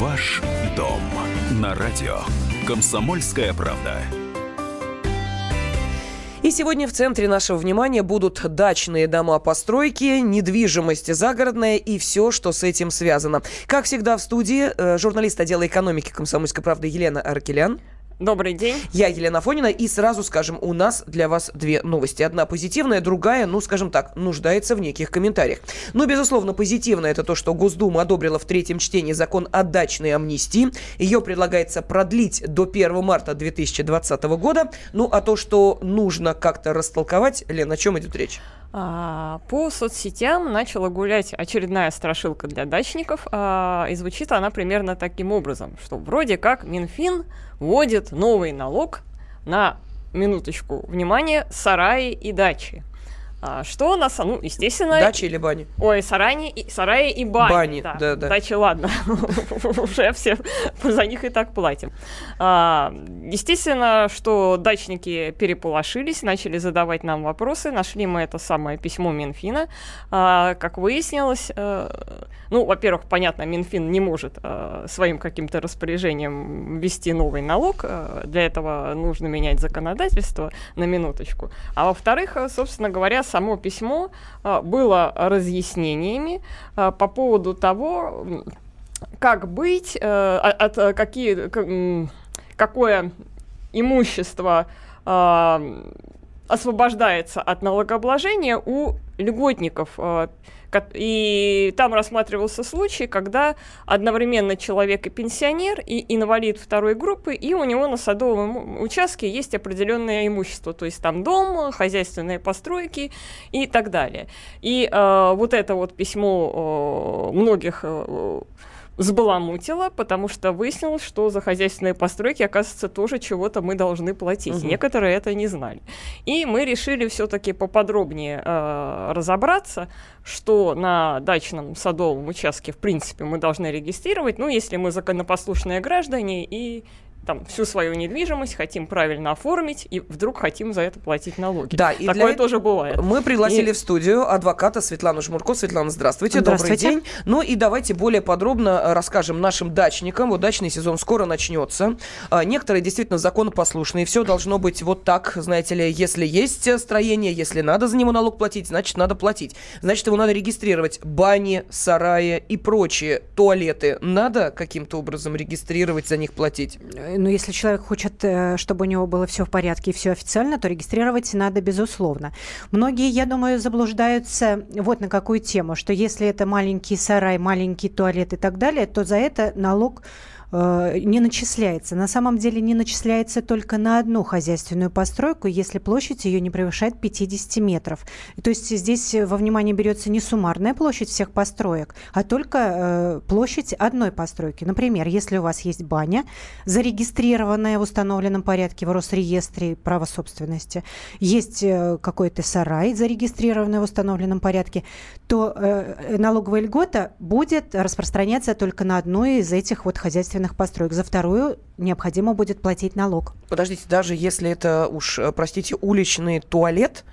Ваш дом на радио. Комсомольская правда. И сегодня в центре нашего внимания будут дачные дома, постройки, недвижимость загородная и все, что с этим связано. Как всегда в студии э, журналист отдела экономики комсомольской правды Елена Аркелян. Добрый день. Я Елена Фонина. И сразу скажем, у нас для вас две новости. Одна позитивная, другая, ну, скажем так, нуждается в неких комментариях. Но, безусловно, позитивная это то, что Госдума одобрила в третьем чтении закон о дачной амнистии. Ее предлагается продлить до 1 марта 2020 года. Ну, а то, что нужно как-то растолковать, Лена, о чем идет речь? А, по соцсетям начала гулять очередная страшилка для дачников, а, и звучит она примерно таким образом, что вроде как Минфин вводит новый налог на минуточку, внимание, сараи и дачи. А, что у нас, ну, естественно... Дачи или бани? Ой, сараи и, сараи и бани. Бани, да, да. да. Дачи, ладно, уже все за них и так платим. А, естественно, что дачники переполошились, начали задавать нам вопросы, нашли мы это самое письмо Минфина. А, как выяснилось, а, ну, во-первых, понятно, Минфин не может а, своим каким-то распоряжением ввести новый налог, а, для этого нужно менять законодательство на минуточку. А во-вторых, собственно говоря, само письмо а, было разъяснениями а, по поводу того, как быть, а, от, от какие, как, какое имущество освобождается от налогообложения у льготников. А, и там рассматривался случай, когда одновременно человек и пенсионер, и инвалид второй группы, и у него на садовом участке есть определенное имущество, то есть там дом, хозяйственные постройки и так далее. И э, вот это вот письмо э, многих э, взбаламутила, потому что выяснилось, что за хозяйственные постройки, оказывается, тоже чего-то мы должны платить. Угу. Некоторые это не знали. И мы решили все-таки поподробнее э, разобраться, что на дачном садовом участке, в принципе, мы должны регистрировать, ну, если мы законопослушные граждане и там всю свою недвижимость хотим правильно оформить и вдруг хотим за это платить налоги. Да, и такое тоже бывает. Мы пригласили и... в студию адвоката Светлану Жмурко. Светлана, здравствуйте, здравствуйте. добрый день. Ну и давайте более подробно э, расскажем нашим дачникам. Вот дачный сезон скоро начнется. А, некоторые действительно законопослушные. Все должно быть вот так, знаете ли, если есть строение, если надо за него налог платить, значит надо платить. Значит его надо регистрировать. Бани, сараи и прочие туалеты надо каким-то образом регистрировать, за них платить? Э, ну, если человек хочет, э, чтобы у него было все в порядке и все официально, то регистрировать надо, безусловно. Многие, я думаю, заблуждаются вот на какую тему, что если это маленький сарай, маленький туалет и так далее, то за это налог Э, не начисляется. На самом деле не начисляется только на одну хозяйственную постройку, если площадь ее не превышает 50 метров. То есть здесь во внимание берется не суммарная площадь всех построек, а только э, площадь одной постройки. Например, если у вас есть баня, зарегистрированная в установленном порядке в Росреестре права собственности, есть э, какой-то сарай, зарегистрированный в установленном порядке, то э, налоговая льгота будет распространяться только на одну из этих вот хозяйственных хозяйственных построек. За вторую необходимо будет платить налог. Подождите, даже если это уж, э, простите, уличный туалет,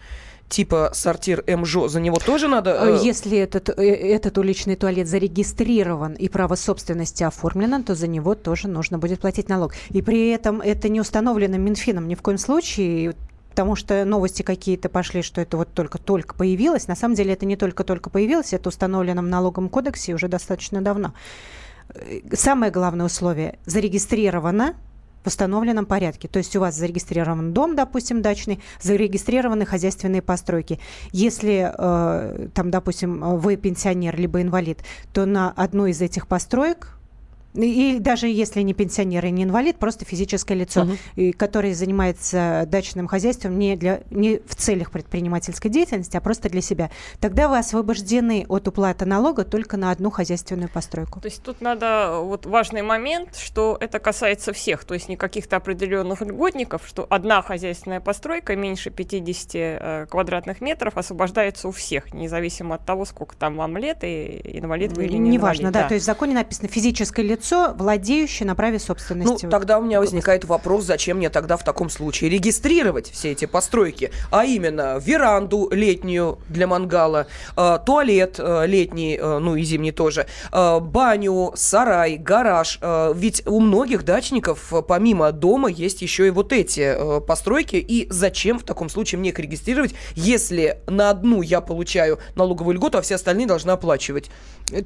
типа сортир МЖО, за него тоже надо... Э, если этот, э, этот уличный туалет зарегистрирован и право собственности оформлено, то за него тоже нужно будет платить налог. И при этом это не установлено Минфином ни в коем случае потому что новости какие-то пошли, что это вот только-только появилось. На самом деле это не только-только появилось, это установлено в налоговом кодексе уже достаточно давно. Э, самое главное условие – зарегистрировано в установленном порядке. То есть у вас зарегистрирован дом, допустим, дачный, зарегистрированы хозяйственные постройки. Если, э, там, допустим, вы пенсионер либо инвалид, то на одну из этих построек и даже если не пенсионер и не инвалид, просто физическое лицо, угу. и, которое занимается дачным хозяйством не, для, не в целях предпринимательской деятельности, а просто для себя, тогда вы освобождены от уплаты налога только на одну хозяйственную постройку. То есть тут надо, вот важный момент, что это касается всех, то есть не каких-то определенных льготников, что одна хозяйственная постройка меньше 50 э, квадратных метров освобождается у всех, независимо от того, сколько там вам лет, и инвалид вы или не Неважно, да, да, то есть в законе написано физическое лицо лицо, владеющее на праве собственности. Ну, тогда у меня возникает вопрос, зачем мне тогда в таком случае регистрировать все эти постройки, а именно веранду летнюю для мангала, э, туалет э, летний, э, ну и зимний тоже, баню, сарай, гараж. Ведь у многих дачников помимо дома есть еще и вот эти постройки. И зачем в таком случае мне их регистрировать, если на одну я получаю налоговую льготу, а все остальные должны оплачивать?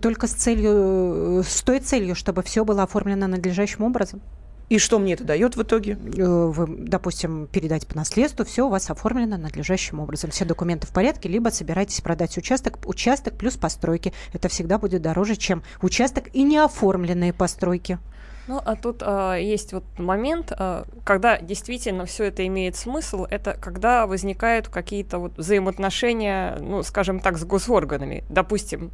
Только с целью, с той целью, чтобы все было оформлено надлежащим образом. И что мне это дает в итоге? Вы, допустим, передать по наследству, все у вас оформлено надлежащим образом. Все документы в порядке, либо собираетесь продать участок. Участок плюс постройки. Это всегда будет дороже, чем участок и неоформленные постройки. Ну, а тут а, есть вот момент, а, когда действительно все это имеет смысл, это когда возникают какие-то вот взаимоотношения, ну, скажем так, с госорганами. Допустим,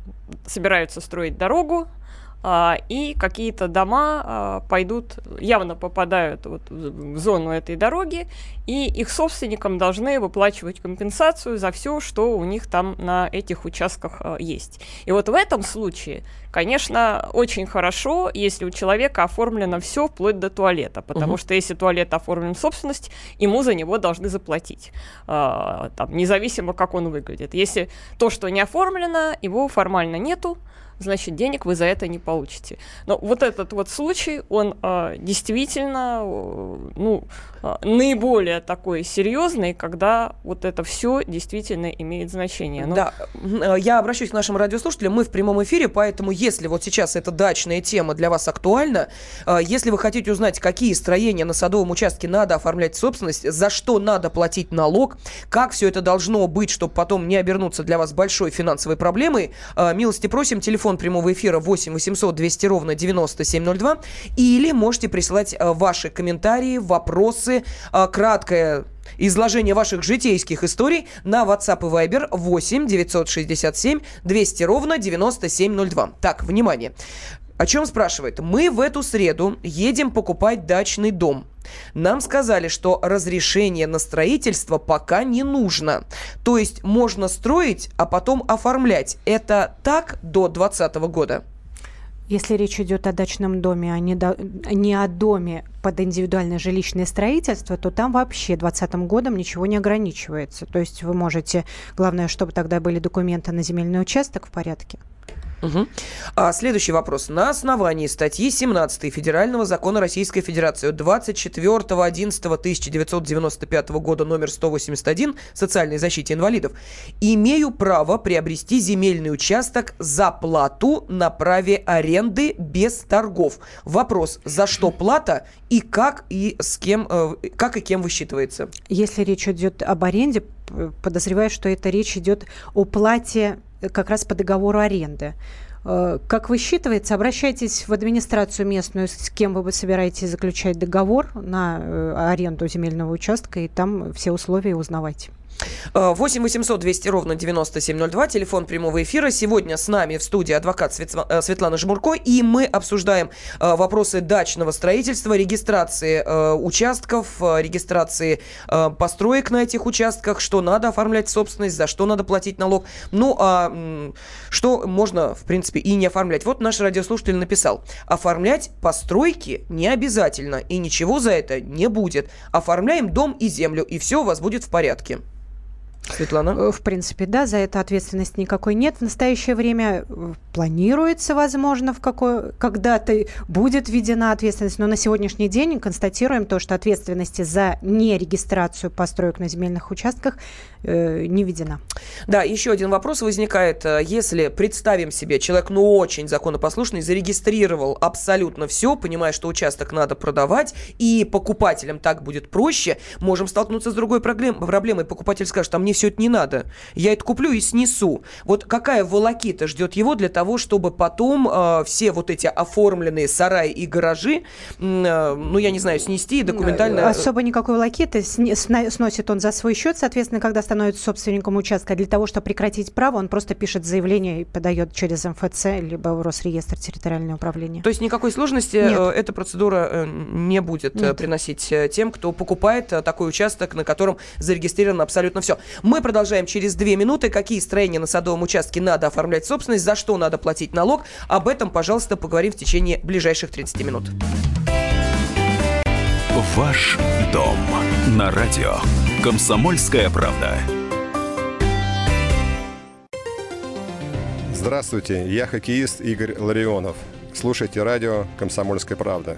собираются строить дорогу, и какие-то дома а, пойдут, явно попадают вот в зону этой дороги, и их собственникам должны выплачивать компенсацию за все, что у них там на этих участках а, есть. И вот в этом случае, конечно, очень хорошо, если у человека оформлено все вплоть до туалета, потому угу. что если туалет оформлен в собственность, ему за него должны заплатить, там, независимо, как он выглядит. Если то, что не оформлено, его формально нету, значит, денег вы за это не получите. Но вот этот вот случай, он э, действительно, ну, э, наиболее такой серьезный, когда вот это все действительно имеет значение. Но... Да, э, я обращусь к нашим радиослушателям, мы в прямом эфире, поэтому если вот сейчас эта дачная тема для вас актуальна, э, если вы хотите узнать, какие строения на садовом участке надо оформлять собственность, за что надо платить налог, как все это должно быть, чтобы потом не обернуться для вас большой финансовой проблемой, э, милости просим, телефон телефон прямого эфира 8 800 200 ровно 9702. Или можете присылать э, ваши комментарии, вопросы, э, краткое изложение ваших житейских историй на WhatsApp и Viber 8 967 200 ровно 9702. Так, внимание. О чем спрашивает? Мы в эту среду едем покупать дачный дом. Нам сказали, что разрешение на строительство пока не нужно. То есть можно строить, а потом оформлять. Это так до 2020 года? Если речь идет о дачном доме, а не, до, не о доме под индивидуальное жилищное строительство, то там вообще 2020 годом ничего не ограничивается. То есть вы можете, главное, чтобы тогда были документы на земельный участок в порядке. Угу. А следующий вопрос. На основании статьи 17 Федерального закона Российской Федерации 24.11.1995 года номер 181 социальной защите инвалидов имею право приобрести земельный участок за плату на праве аренды без торгов. Вопрос, за что плата и как и с кем, э, как и кем высчитывается? Если речь идет об аренде, подозреваю, что это речь идет о плате как раз по договору аренды. Э, как высчитывается, обращайтесь в администрацию местную, с кем вы собираетесь заключать договор на э, аренду земельного участка, и там все условия узнавайте. 8 800 200 ровно 9702, телефон прямого эфира. Сегодня с нами в студии адвокат э, Светлана Жмурко, и мы обсуждаем э, вопросы дачного строительства, регистрации э, участков, регистрации построек на этих участках, что надо оформлять собственность, за что надо платить налог. Ну, а что можно, в принципе, и не оформлять. Вот наш радиослушатель написал. Оформлять постройки не обязательно, и ничего за это не будет. Оформляем дом и землю, и все у вас будет в порядке. Светлана? Э, в принципе, да, за это ответственности никакой нет. В настоящее время э, планируется, возможно, в какой, когда-то будет введена ответственность, но на сегодняшний день констатируем то, что ответственности за нерегистрацию построек на земельных участках э, не введена. Да, еще один вопрос возникает. Э, если представим себе, человек, ну, очень законопослушный, зарегистрировал абсолютно все, понимая, что участок надо продавать, и покупателям так будет проще, можем столкнуться с другой проблемой. Покупатель скажет, а мне все это не надо. Я это куплю и снесу. Вот какая волокита ждет его для того, чтобы потом э, все вот эти оформленные сараи и гаражи, э, ну, я не знаю, снести документально... Особо никакой волокиты. Сносит он за свой счет, соответственно, когда становится собственником участка. Для того, чтобы прекратить право, он просто пишет заявление и подает через МФЦ, либо в Росреестр территориального управления. То есть никакой сложности Нет. Э, эта процедура э, не будет э, Нет. приносить тем, кто покупает такой участок, на котором зарегистрировано абсолютно все. Мы продолжаем через две минуты. Какие строения на садовом участке надо оформлять собственность, за что надо платить налог. Об этом, пожалуйста, поговорим в течение ближайших 30 минут. Ваш дом на радио. Комсомольская правда. Здравствуйте, я хоккеист Игорь Ларионов. Слушайте радио «Комсомольская правда».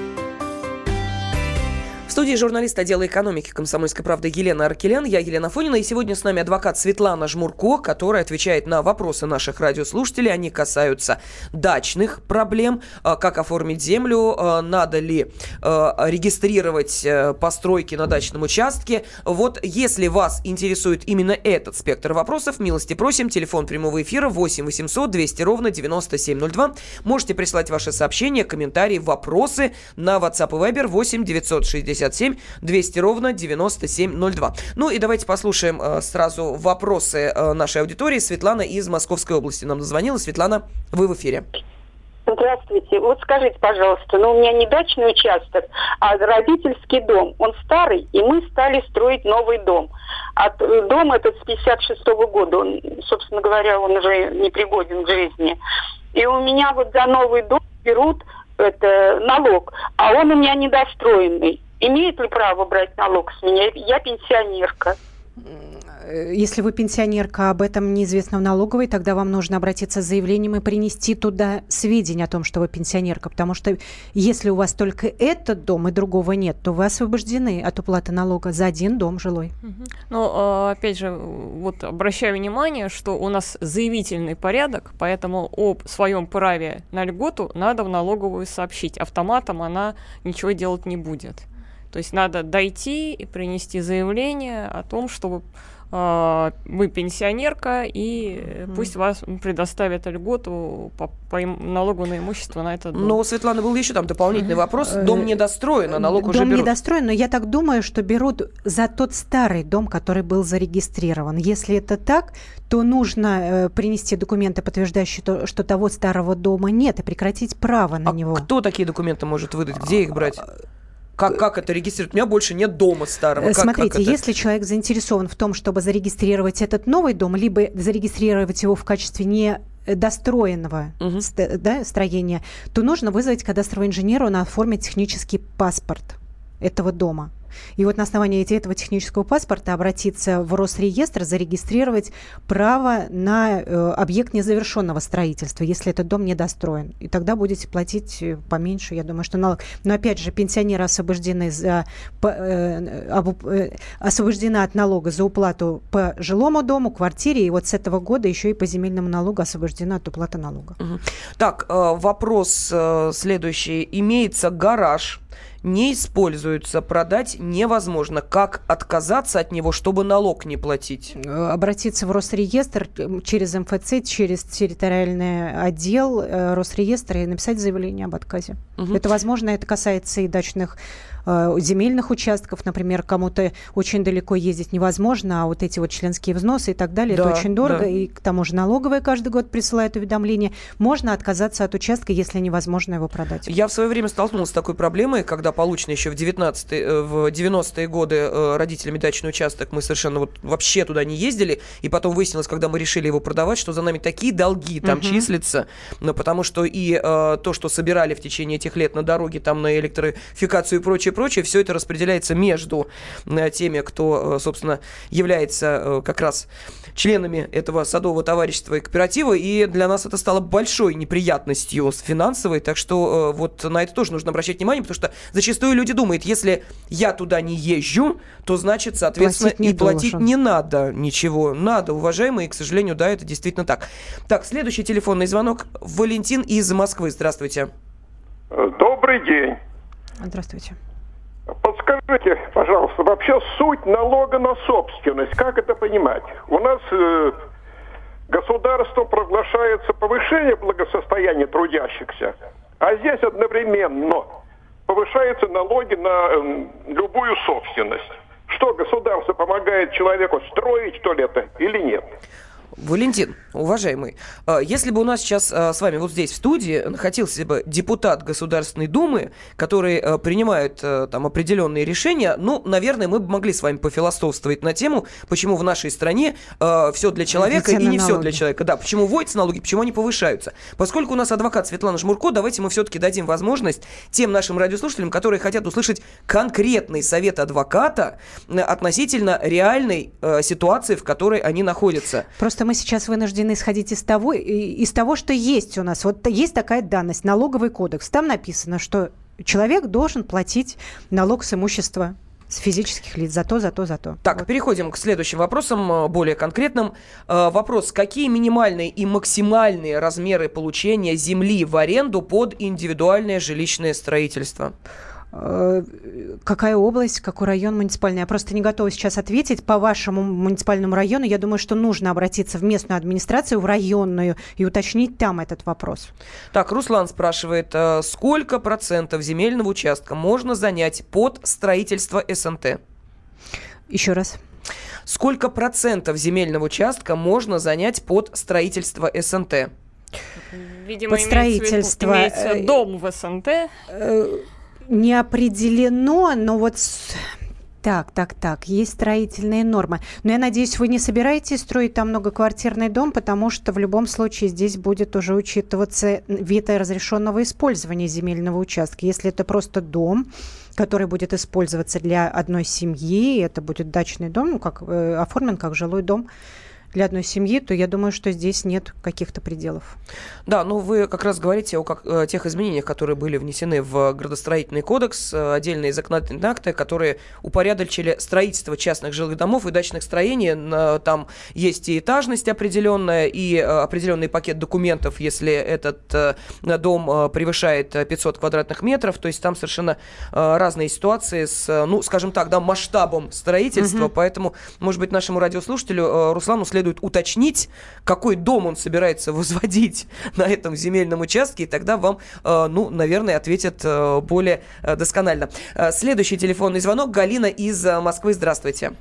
В студии журналист отдела экономики «Комсомольской правды» Елена Аркелян. Я Елена Фонина. И сегодня с нами адвокат Светлана Жмурко, которая отвечает на вопросы наших радиослушателей. Они касаются дачных проблем. А, как оформить землю? А, надо ли а, регистрировать э, постройки на дачном участке? Вот если вас интересует именно этот спектр вопросов, милости просим. Телефон прямого эфира 8 800 200 ровно 9702. Можете прислать ваши сообщения, комментарии, вопросы на WhatsApp и Viber 8 960 67 200 ровно 9702. Ну и давайте послушаем э, сразу вопросы э, нашей аудитории. Светлана из Московской области нам дозвонила. Светлана, вы в эфире. Здравствуйте. Вот скажите, пожалуйста, ну у меня не дачный участок, а родительский дом. Он старый, и мы стали строить новый дом. А дом этот с 56 -го года, он, собственно говоря, он уже не пригоден к жизни. И у меня вот за новый дом берут это налог, а он у меня недостроенный. Имеет ли право брать налог с меня? Я пенсионерка. Если вы пенсионерка, об этом неизвестно в налоговой, тогда вам нужно обратиться с заявлением и принести туда сведения о том, что вы пенсионерка. Потому что если у вас только этот дом и другого нет, то вы освобождены от уплаты налога за один дом жилой. Ну, а, опять же, вот обращаю внимание, что у нас заявительный порядок, поэтому о своем праве на льготу надо в налоговую сообщить. Автоматом она ничего делать не будет. То есть надо дойти и принести заявление о том, что э, вы пенсионерка, и mm. пусть вас предоставят льготу по, по налогу на имущество на этот дом. Но у Светланы был еще там дополнительный вопрос. Э, дом недостроен, а налог дом уже берут. Дом недостроен, но я так думаю, что берут за тот старый дом, который был зарегистрирован. Если это так, то нужно э, принести документы, подтверждающие то, что того старого дома нет, и прекратить право на а него. кто такие документы может выдать? Где их брать? Как, как это регистрировать? У меня больше нет дома старого. Как, Смотрите, как это? если человек заинтересован в том, чтобы зарегистрировать этот новый дом, либо зарегистрировать его в качестве не достроенного угу. да, строения, то нужно вызвать кадастрового инженера, он оформит технический паспорт этого дома. И вот на основании этого технического паспорта обратиться в Росреестр, зарегистрировать право на э, объект незавершенного строительства, если этот дом недостроен. И тогда будете платить э, поменьше, я думаю, что налог. Но опять же, пенсионеры освобождены, за, э, об, освобождены от налога за уплату по жилому дому, квартире, и вот с этого года еще и по земельному налогу освобождены от уплаты налога. Так, вопрос следующий. Имеется гараж не используются, продать невозможно. Как отказаться от него, чтобы налог не платить? Э, обратиться в Росреестр через МФЦ, через территориальный отдел э, Росреестра и написать заявление об отказе. Угу. Это возможно, это касается и дачных земельных участков, например, кому-то очень далеко ездить невозможно, а вот эти вот членские взносы и так далее, да, это очень дорого, да. и к тому же налоговая каждый год присылает уведомление. Можно отказаться от участка, если невозможно его продать. Я в свое время столкнулся с такой проблемой, когда получено еще в, 19 э, в 90-е годы э, родителями дачный участок, мы совершенно вот вообще туда не ездили, и потом выяснилось, когда мы решили его продавать, что за нами такие долги там угу. числятся, ну, потому что и э, то, что собирали в течение этих лет на дороге, там на электрификацию и прочее, прочее, прочее, все это распределяется между э, теми, кто, э, собственно, является э, как раз членами этого садового товарищества и кооператива, и для нас это стало большой неприятностью с финансовой, так что вот на это тоже нужно обращать внимание, потому что зачастую люди думают, если я туда не езжу, то значит, соответственно, платить и платить должен. не надо ничего. Надо, уважаемые, и, к сожалению, да, это действительно так. Так, следующий телефонный звонок. Валентин из Москвы. Здравствуйте. Добрый день. Здравствуйте. Подскажите, пожалуйста, вообще суть налога на собственность, как это понимать? У нас э, государством проглашается повышение благосостояния трудящихся, а здесь одновременно повышаются налоги на э, любую собственность. Что, государство помогает человеку строить, что или нет? Валентин, уважаемый, э, если бы у нас сейчас э, с вами вот здесь в студии находился бы депутат Государственной Думы, который э, принимает там определенные решения, ну, наверное, мы бы могли с вами пофилософствовать на тему, почему в нашей стране все для человека и не все для человека. Да, почему вводятся налоги, почему они повышаются. Поскольку у нас адвокат Светлана Жмурко, давайте мы все-таки дадим возможность тем нашим радиослушателям, которые хотят услышать конкретный совет адвоката относительно реальной ситуации, в которой они находятся. Просто мы мы сейчас вынуждены исходить из того, из того, что есть у нас. Вот есть такая данность, налоговый кодекс. Там написано, что человек должен платить налог с имущества с физических лиц за то, за то, за то. Так, вот. переходим к следующим вопросам, э, более конкретным. Э, вопрос, какие минимальные и максимальные размеры получения земли в аренду под индивидуальное жилищное строительство? Э, какая область, какой район муниципальный. Я просто не готова сейчас ответить. По вашему муниципальному району, я думаю, что нужно обратиться в местную администрацию, в районную, и уточнить там этот вопрос. Так, Руслан спрашивает, э, сколько процентов земельного участка можно занять под строительство СНТ? Еще раз. Сколько процентов земельного участка можно занять под строительство СНТ? Видимо, под строительство. Имеется, имеется дом в СНТ. Не определено, но вот так, так, так, есть строительные нормы. Но я надеюсь, вы не собираетесь строить там многоквартирный дом, потому что в любом случае здесь будет уже учитываться вид разрешенного использования земельного участка. Если это просто дом, который будет использоваться для одной семьи, это будет дачный дом, ну, как э, оформлен как жилой дом, для одной семьи, то я думаю, что здесь нет каких-то пределов. Да, ну вы как раз говорите о как, о тех изменениях, которые были внесены в градостроительный кодекс, э, отдельные законодательные акты, которые упорядочили строительство частных жилых домов и дачных строений. Там есть и этажность определенная, и э, определенный пакет документов, если этот э, дом превышает 500 квадратных метров. То есть там совершенно разные ситуации с, ну, скажем так, да, масштабом строительства. Угу. Поэтому, может быть, нашему радиослушателю Руслану следует следует уточнить, какой дом он собирается возводить на этом земельном участке, и тогда вам, э, ну, наверное, ответят э, более э, досконально. Следующий телефонный звонок. Галина из Москвы. Здравствуйте.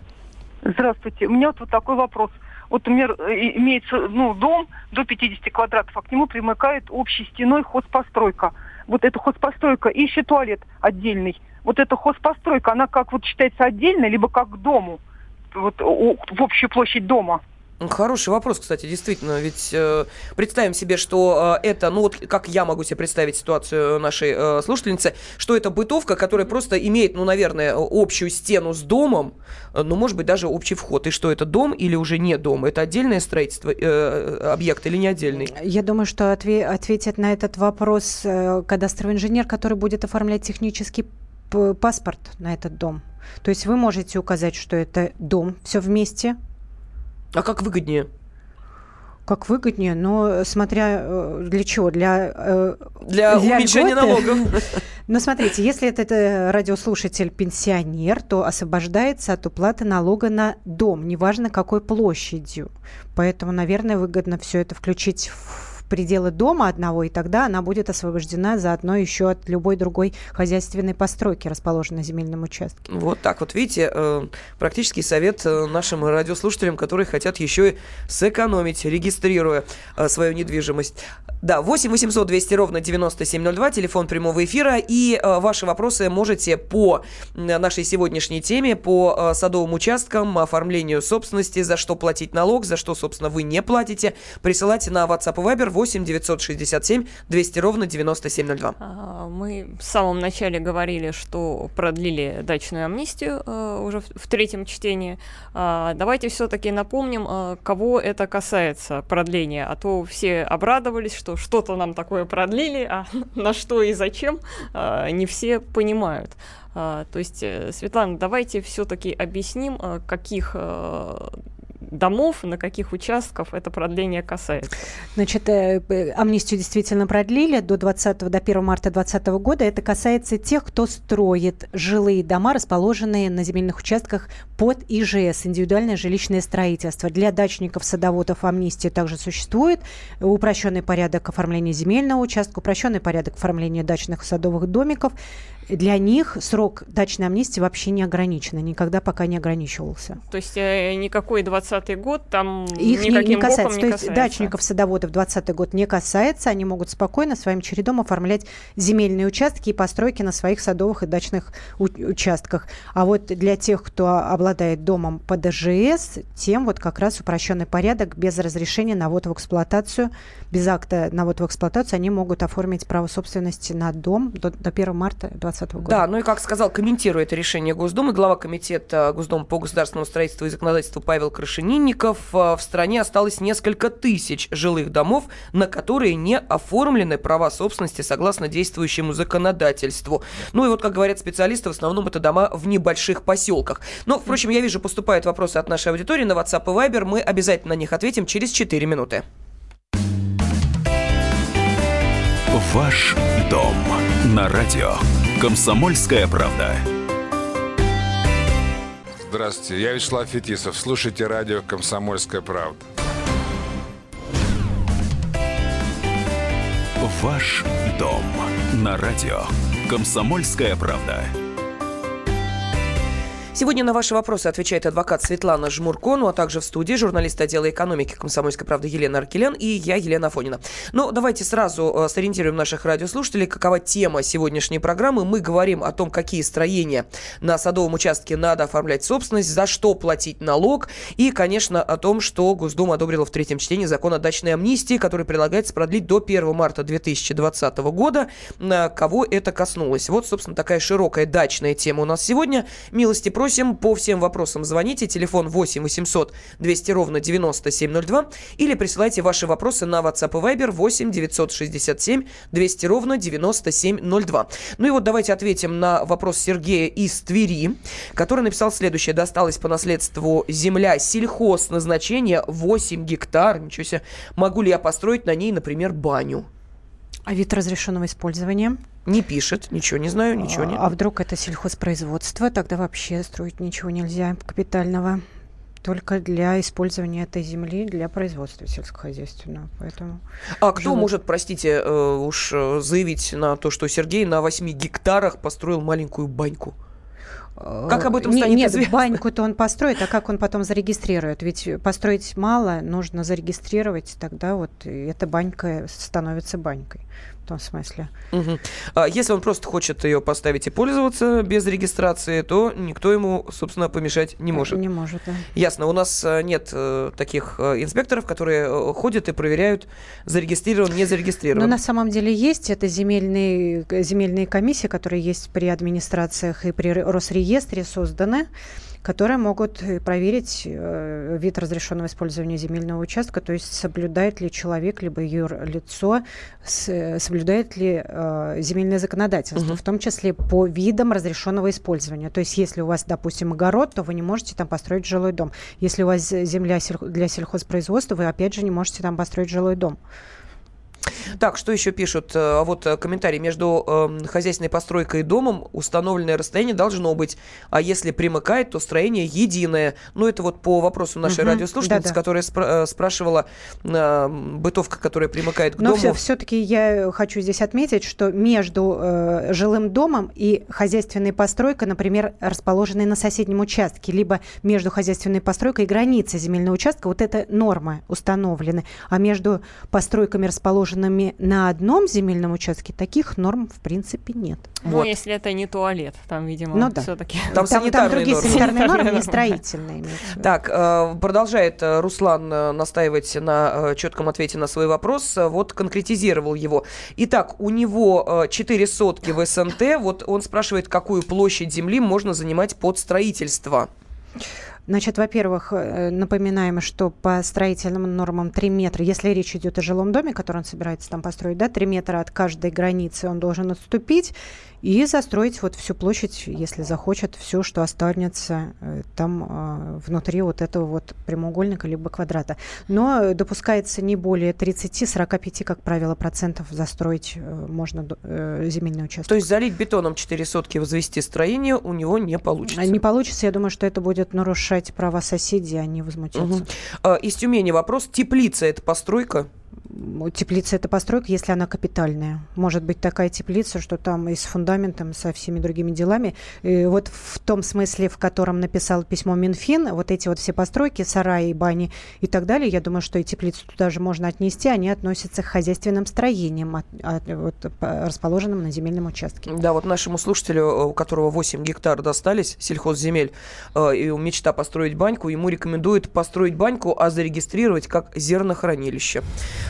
Здравствуйте. У меня вот такой вопрос. Вот, например, имеется ну, дом до 50 квадратов, а к нему примыкает общей стеной хозпостройка. Вот эта хозпостройка и еще туалет отдельный. Вот эта хозпостройка, она как вот считается отдельно, либо как к дому, вот в общую площадь дома? Хороший вопрос, кстати, действительно. Ведь э, представим себе, что э, это, ну вот как я могу себе представить ситуацию нашей э, слушательницы, что это бытовка, которая просто имеет, ну, наверное, общую стену с домом, э, ну, может быть, даже общий вход. И что это дом или уже не дом? Это отдельное строительство, э, объект или не отдельный? Я думаю, что отве- ответит на этот вопрос э, кадастровый инженер, который будет оформлять технический паспорт на этот дом. То есть вы можете указать, что это дом, все вместе, а как выгоднее? Как выгоднее, но смотря э, для чего? Для, э, для, для уменьшения льготы? налогов. Но смотрите, если этот радиослушатель пенсионер, то освобождается от уплаты налога на дом, неважно какой площадью. Поэтому, наверное, выгодно все это включить в пределы дома одного, и тогда она будет освобождена заодно еще от любой другой хозяйственной постройки, расположенной на земельном участке. Вот так вот, видите, э, практический совет э, нашим радиослушателям, которые хотят еще и сэкономить, регистрируя э, свою недвижимость. Да, 8 800 200 ровно 9702, телефон прямого эфира, и ваши вопросы можете по нашей сегодняшней теме, по садовым участкам, оформлению собственности, за что платить налог, за что, собственно, вы не платите, присылать на WhatsApp и Viber 8 967 200 ровно 9702. А, мы в самом начале говорили, что продлили дачную амнистию э, уже в, третьем чтении. А, давайте все-таки напомним, э, кого это касается продления, а то все обрадовались, что что-то нам такое продлили, а на что и зачем э, не все понимают. то есть, Светлана, давайте все-таки объясним, каких домов, на каких участков это продление касается? Значит, э, амнистию действительно продлили до 20 до 1 марта 2020 года. Это касается тех, кто строит жилые дома, расположенные на земельных участках под ИЖС, индивидуальное жилищное строительство. Для дачников, садоводов амнистия также существует. Упрощенный порядок оформления земельного участка, упрощенный порядок оформления дачных садовых домиков. Для них срок дачной амнистии вообще не ограничен, никогда пока не ограничивался. То есть э, никакой 20 год там Их никаким не, не касается. не То есть касается. дачников, садоводов 20 год не касается, они могут спокойно своим чередом оформлять земельные участки и постройки на своих садовых и дачных участках. А вот для тех, кто обладает домом по ДЖС, тем вот как раз упрощенный порядок без разрешения на ввод в эксплуатацию, без акта на ввод в эксплуатацию, они могут оформить право собственности на дом до, до 1 марта 2020 года. Да, ну и как сказал, комментируя это решение Госдумы, глава комитета Госдумы по государственному строительству и законодательству Павел Крашенинников, э, в стране осталось несколько тысяч жилых домов, на которые не оформлены права собственности согласно действующему законодательству. Ну и вот, как говорят специалисты, в основном это дома в небольших поселках. Но, впрочем, я вижу, поступают вопросы от нашей аудитории на WhatsApp и Viber. Мы обязательно на них ответим через 4 минуты. Ваш дом на радио. Комсомольская правда. Здравствуйте, я Вячеслав Фетисов. Слушайте радио «Комсомольская правда». Ваш дом на радио. Комсомольская правда. Сегодня на ваши вопросы отвечает адвокат Светлана Жмурко, ну а также в студии журналист отдела экономики «Комсомольской правды» Елена Аркелян и я, Елена Афонина. Ну, давайте сразу э, сориентируем наших радиослушателей, какова тема сегодняшней программы. Мы говорим о том, какие строения на садовом участке надо оформлять собственность, за что платить налог, и, конечно, о том, что Госдума одобрила в третьем чтении закон о дачной амнистии, который предлагается продлить до 1 марта 2020 года. Кого это коснулось? Вот, собственно, такая широкая дачная тема у нас сегодня. Милости просим по всем вопросам звоните. Телефон 8 800 200 ровно 9702 или присылайте ваши вопросы на WhatsApp и Viber 8 967 200 ровно 9702. Ну и вот давайте ответим на вопрос Сергея из Твери, который написал следующее. Досталась по наследству земля сельхозназначения 8 гектар. Ничего себе. Могу ли я построить на ней, например, баню? А вид разрешенного использования? Не пишет, ничего не знаю, ничего нет. А вдруг это сельхозпроизводство? Тогда вообще строить ничего нельзя капитального. Только для использования этой земли для производства сельскохозяйственного. Поэтому А кто живут. может, простите, э, уж э, заявить на то, что Сергей на 8 гектарах построил маленькую баньку? Как об этом Не- станет Нет, известно? баньку-то он построит, а как он потом зарегистрирует? Ведь построить мало, нужно зарегистрировать, тогда вот эта банька становится банькой. В том смысле. Мгм. А если он просто хочет ее поставить и пользоваться без регистрации, то никто ему, собственно, помешать не может. Не может, да. Ясно. У нас э, нет э, таких э, инспекторов, которые ходят и проверяют, зарегистрирован, не Но зарегистрирован. на самом деле есть это земельные, земельные комиссии, которые есть при администрациях и при Росреестре созданы, которые могут э, проверить э, вид разрешенного использования земельного участка, то есть соблюдает ли человек либо юрлицо, с- соблюдает ли э, земельное законодательство, Мгм. в том числе по видам разрешенного использования. То есть если у вас, допустим, огород, то вы не можете там построить жилой дом. Если у вас земля сельх- для сельхозпроизводства, вы опять же не можете там построить жилой дом. Так, что еще пишут? Э, А вот э, комментарий. Между эм, хозяйственной постройкой и домом установленное расстояние должно быть. А если примыкает, то строение единое. Ну, это вот по вопросу нашей Мгм. радиослушательницы, Да-да. которая спра- э, спрашивала э, бытовка, которая примыкает к Но дому. все-таки я хочу здесь отметить, что между э, жилым домом и хозяйственной постройкой, например, расположенной на соседнем участке, либо между хозяйственной постройкой и границей земельного участка, вот эта норма установлены. А между постройками, расположенными на одном земельном участке, таких норм в принципе нет. Ну, Вот. если это не туалет, там, видимо, Ну да. все-таки. Там Там, там санитарные другие нормы. санитарные нормы, не строительные. Так, э, продолжает э, Руслан э, настаивать на четком ответе на свой вопрос. Вот конкретизировал его. Итак, у него э, 4 сотки в СНТ. Вот он спрашивает, какую площадь земли можно занимать под строительство. Значит, во-первых, э, напоминаем, что по строительным нормам 3 метра, если речь идет о жилом доме, который он собирается там построить, да, 3 метра от каждой границы он должен отступить и застроить вот всю площадь, если захочет, все, что останется э, там э, внутри вот этого вот прямоугольника либо квадрата. Но допускается не более 30-45, как правило, процентов застроить э, можно э, земельный участок. То есть залить бетоном 4 сотки, возвести строение у него не получится. А Не получится, я думаю, что это будет нарушать права соседей, они возмутятся. Мгм. А, Из Тюмени вопрос. Теплица – это постройка? Теплица это постройка, если она капитальная. Может быть такая теплица, что там и с фундаментом, со всеми другими делами. И вот в том смысле, в котором написал письмо Минфин, вот эти вот все постройки, сараи, бани и так далее, я думаю, что и теплицу туда же можно отнести, они относятся к хозяйственным строениям, от, от, вот, расположенным на земельном участке. Да, вот нашему слушателю, у которого 8 гектар достались сельхозземель, э, и мечта построить баньку, ему рекомендуют построить баньку, а зарегистрировать как зернохранилище.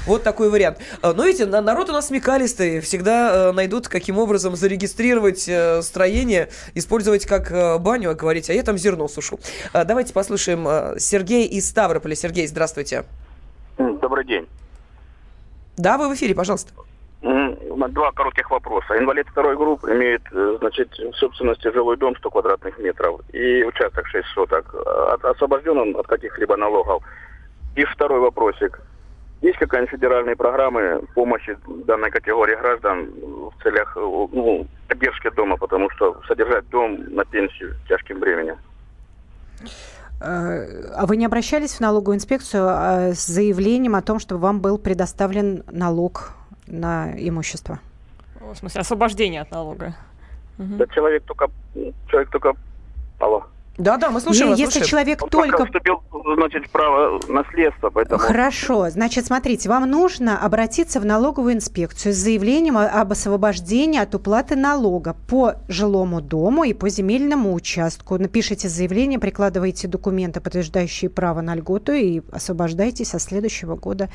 Вот такой вариант. Э, но видите, народ у нас смекалистый, всегда э, найдут, каким образом зарегистрировать э, строение, использовать как баню, а говорить, а я там зерно сушу. Давайте послушаем Сергея из Ставрополя. Сергей, здравствуйте. Добрый день. Да, вы в эфире, пожалуйста. Два коротких вопроса. Инвалид второй группы имеет, значит, в собственности жилой дом 100 квадратных метров и участок 6 соток. Освобожден он от каких-либо налогов. И второй вопросик. Есть какая-нибудь федеральные программы помощи данной категории граждан в целях ну, поддержки дома, потому что содержать дом на пенсию тяжким бременем? Э, а вы не обращались в налоговую инспекцию а, с заявлением о том, чтобы вам был предоставлен налог на имущество? В смысле, освобождение от налога? Да человек только, человек только, алло. Да, да, мы слушаем. Не, вас, если слушаем. человек Он только вступил, значит, право наследства, поэтому. Хорошо, значит, смотрите, вам нужно обратиться в налоговую инспекцию с заявлением об освобождении от уплаты налога по жилому дому и по земельному участку. Напишите заявление, прикладывайте документы, подтверждающие право на льготу и освобождайтесь со следующего года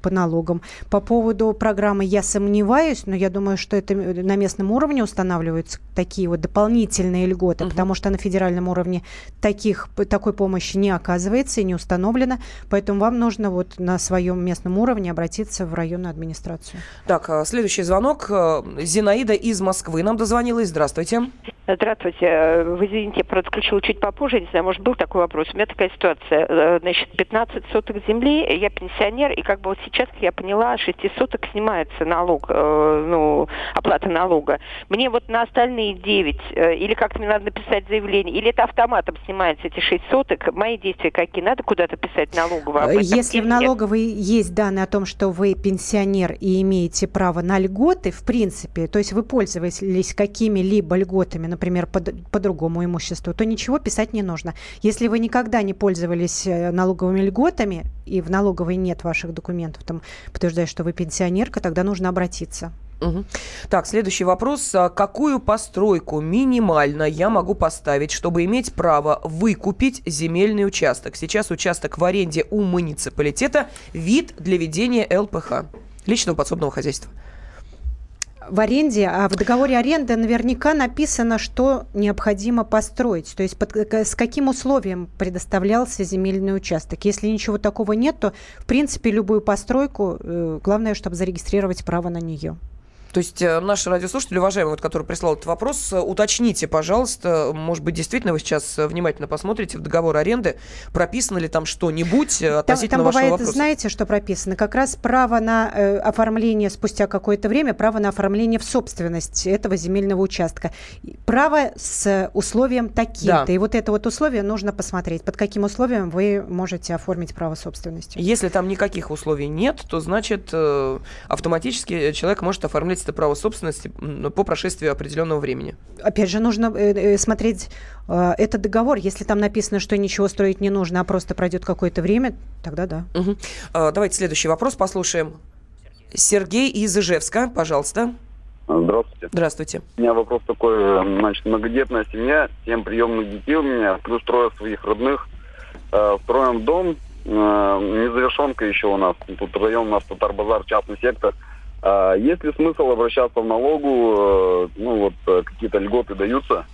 по налогам. По поводу программы я сомневаюсь, но я думаю, что это на местном уровне устанавливаются такие вот дополнительные льготы, угу. потому что на федеральном уровне таких, такой помощи не оказывается и не установлено. Поэтому вам нужно вот на своем местном уровне обратиться в районную администрацию. Так, а, следующий звонок. Э, Зинаида из Москвы нам дозвонилась. Здравствуйте. Здравствуйте. Вы извините, подключила чуть попозже, не знаю, может, был такой вопрос. У меня такая ситуация. Э, значит, 15 соток земли, я пенсионер, и как бы вот сейчас, как я поняла, 6 соток снимается налог, э, ну, оплата налога. Мне вот на остальные 9, э, или как-то мне надо написать заявление, или это автоматом снимается эти 6 соток, мои действия какие? Надо куда-то писать налоговую? Если в налоговой есть данные о том, что вы пенсионер и имеете право на льготы, в принципе, то есть вы пользовались какими-либо льготами, например, по, по другому имуществу, то ничего писать не нужно. Если вы никогда не пользовались э, налоговыми льготами, и в налоговой нет ваших документов, там, подтверждая, что вы пенсионерка, тогда нужно обратиться. Угу. Так, следующий вопрос. А какую постройку минимально я могу поставить, чтобы иметь право выкупить земельный участок? Сейчас участок в аренде у муниципалитета, вид для ведения ЛПХ, личного подсобного хозяйства в аренде, а в договоре аренды наверняка написано, что необходимо построить. То есть под, с каким условием предоставлялся земельный участок. Если ничего такого нет, то, в принципе, любую постройку, э, главное, чтобы зарегистрировать право на нее. То есть э, наши радиослушатели, уважаемый, вот, который прислал этот вопрос, э, уточните, пожалуйста, может быть, действительно вы сейчас э, внимательно посмотрите в договор аренды, прописано ли там что-нибудь относительно там, там бывает, вопроса. знаете, что прописано? Как раз право на э, оформление спустя какое-то время, право на оформление в собственность этого земельного участка. Право с условием таким-то. Да. И вот это вот условие нужно посмотреть, под каким условием вы можете оформить право собственности. Если там никаких условий нет, то значит э, автоматически человек может оформлять это право собственности по прошествии определенного времени. Опять же, нужно э, э, смотреть э, этот договор. Если там написано, что ничего строить не нужно, а просто пройдет какое-то время, тогда да. Угу. Давайте следующий вопрос послушаем. Сергей из Ижевска, пожалуйста. Здравствуйте. Здравствуйте. У меня вопрос такой. Значит, многодетная семья, семь приемных детей у меня, плюс трое своих родных. Строим дом, незавершенка еще у нас. Тут район у нас Татар-Базар, частный сектор – а есть ли смысл обращаться в налогу? Э, ну вот э, какие-то льготы даются?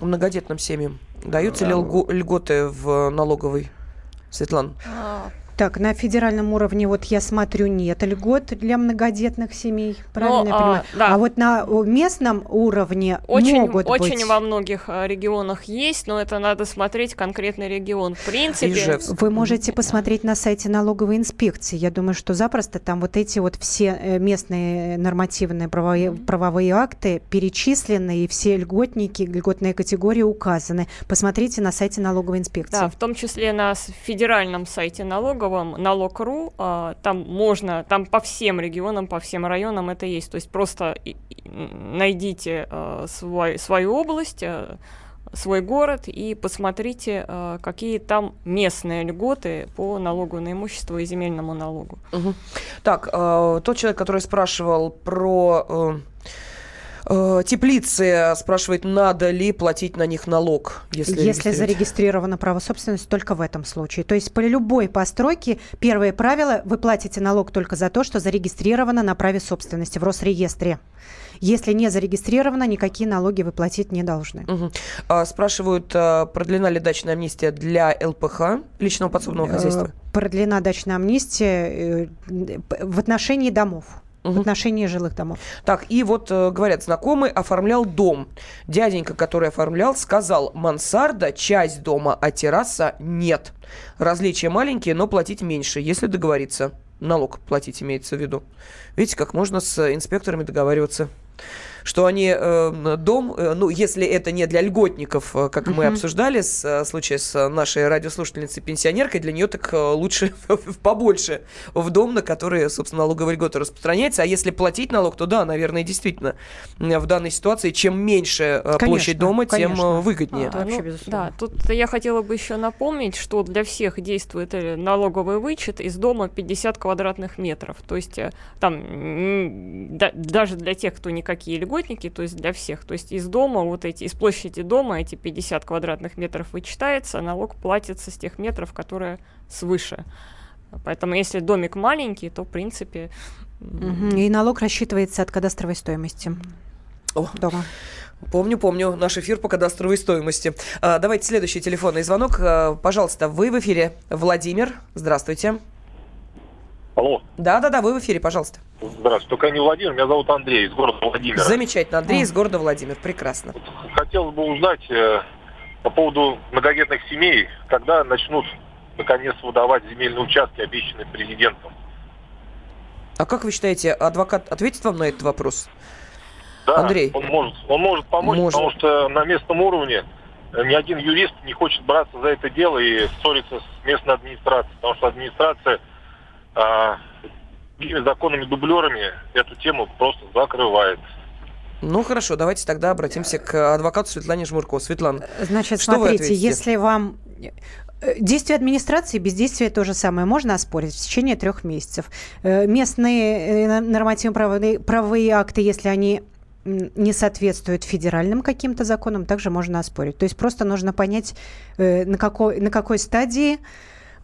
Многодетным семьям даются ли льготы в налоговой, Светлана? А, так, на федеральном уровне, вот я смотрю, нет льгот для многодетных семей, правильно Но, я понимаю? А, да. а вот на местном уровне очень, могут очень быть... во многих а, регионах есть, но это надо смотреть конкретный регион. В принципе... Ижевск. Вы можете посмотреть на сайте налоговой инспекции. Я думаю, что запросто там вот эти вот все э, местные нормативные правовые, правовые акты перечислены, и все льготники, льготные категории указаны. Посмотрите на сайте налоговой инспекции. Да, в том числе на федеральном сайте налога налоговом налог.ру, а, там можно, там по всем регионам, по всем районам это есть. То есть просто найдите а, свой, свою область, а, свой город и посмотрите, какие там местные льготы по налогу на имущество и земельному налогу. Угу. Так, тот человек, который спрашивал про э, теплицы спрашивает, надо ли платить на них налог, если, если зарегистрировано право собственности только в этом случае. То есть по любой постройке первое правило вы платите налог только за то, что зарегистрировано на праве собственности в Росреестре. Если не зарегистрировано, никакие налоги вы платить не должны. Угу. А, спрашивают, а, продлена ли дачная амнистия для ЛПХ, личного подсобного э, хозяйства? Продлена дачная амнистия э, в отношении домов угу. в отношении жилых домов. Так, и вот э, говорят, знакомый оформлял дом. Дяденька, который оформлял, сказал, мансарда часть дома, а терраса нет. Различия маленькие, но платить меньше, если договориться. Налог платить имеется в виду. Видите, как можно с инспекторами договариваться что они э, дом, э, ну, если это не для льготников, э, как мы обсуждали с случае с нашей радиослушательницей пенсионеркой, для нее так лучше побольше в дом, на который, собственно, налоговый льготы распространяется. А если платить налог, то да, наверное, действительно, в данной ситуации, чем меньше конечно, площадь дома, конечно. тем выгоднее. А, вообще, ну, да, тут я хотела бы еще напомнить, что для всех действует налоговый вычет из дома 50 квадратных метров. То есть там да, даже для тех, кто никакие льготы льготники, то есть для всех. То есть из дома, вот эти, из площади дома эти 50 квадратных метров вычитается, а налог платится с тех метров, которые свыше. Поэтому если домик маленький, то в принципе... Угу. И налог рассчитывается от кадастровой стоимости О. дома. Помню, помню наш эфир по кадастровой стоимости. А, давайте следующий телефонный звонок. А, пожалуйста, вы в эфире. Владимир, здравствуйте. Алло. Да-да-да, вы в эфире, пожалуйста. Здравствуйте. Только не Владимир, меня зовут Андрей из города Владимир. Замечательно. Андрей из города Владимир. Прекрасно. Хотелось бы узнать э, по поводу многодетных семей, когда начнут наконец выдавать земельные участки, обещанные президентом. А как вы считаете, адвокат ответит вам на этот вопрос? Да, Андрей. Он может, он может помочь, может. потому что на местном уровне ни один юрист не хочет браться за это дело и ссориться с местной администрацией, потому что администрация а, законными дублерами эту тему просто закрывает. Ну хорошо, давайте тогда обратимся к адвокату Светлане Жмурко. Светлана, Значит, что смотрите, если вам э, Действие администрации, бездействие то же самое. Можно оспорить в течение трех месяцев. Э, местные э, нормативно-правовые правовые акты, если они не соответствуют федеральным каким-то законам, также можно оспорить. То есть просто нужно понять, на какой, на какой стадии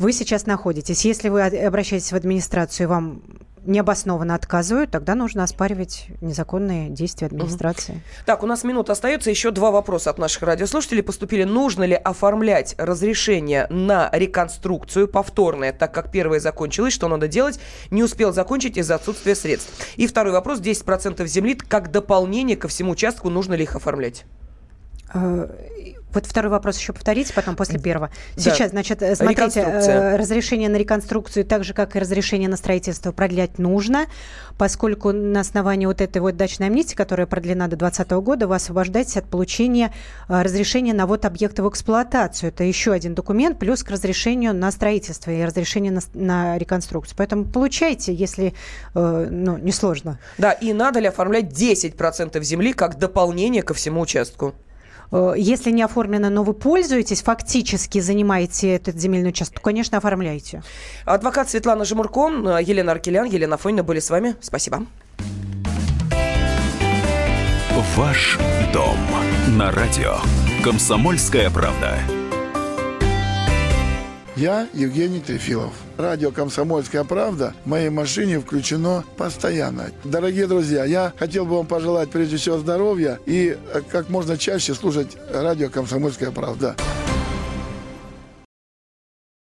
вы сейчас находитесь. Если вы обращаетесь в администрацию, вам необоснованно отказывают, тогда нужно оспаривать незаконные действия администрации. Угу. Так, у нас минута остается. Еще два вопроса от наших радиослушателей поступили. Нужно ли оформлять разрешение на реконструкцию повторное, так как первое закончилось, что надо делать? Не успел закончить из-за отсутствия средств. И второй вопрос. 10% земли как дополнение ко всему участку, нужно ли их оформлять? Вот второй вопрос еще повторите, потом после первого. Сейчас, да. значит, э, смотрите, э, разрешение на реконструкцию, так же, как и разрешение на строительство, продлять нужно, поскольку на основании вот этой вот дачной амнистии, которая продлена до 2020 года, вы освобождаетесь от получения э, разрешения на вот объекты в эксплуатацию. Это еще один документ, плюс к разрешению на строительство и разрешение на, на реконструкцию. Поэтому получайте, если ну, не сложно. Да, и надо ли оформлять 10% земли как дополнение ко всему участку? Э, если не оформлено, но вы пользуетесь, фактически занимаете этот земельный участок, то, конечно, оформляйте. Адвокат Светлана Жемурко, э, Елена Аркелян, Елена Фойна были с вами. Спасибо. Ваш дом на радио. Комсомольская правда. Я Евгений Трефилов. Радио «Комсомольская правда» в моей машине включено постоянно. Дорогие друзья, я хотел бы вам пожелать прежде всего здоровья и э, как можно чаще слушать радио «Комсомольская правда».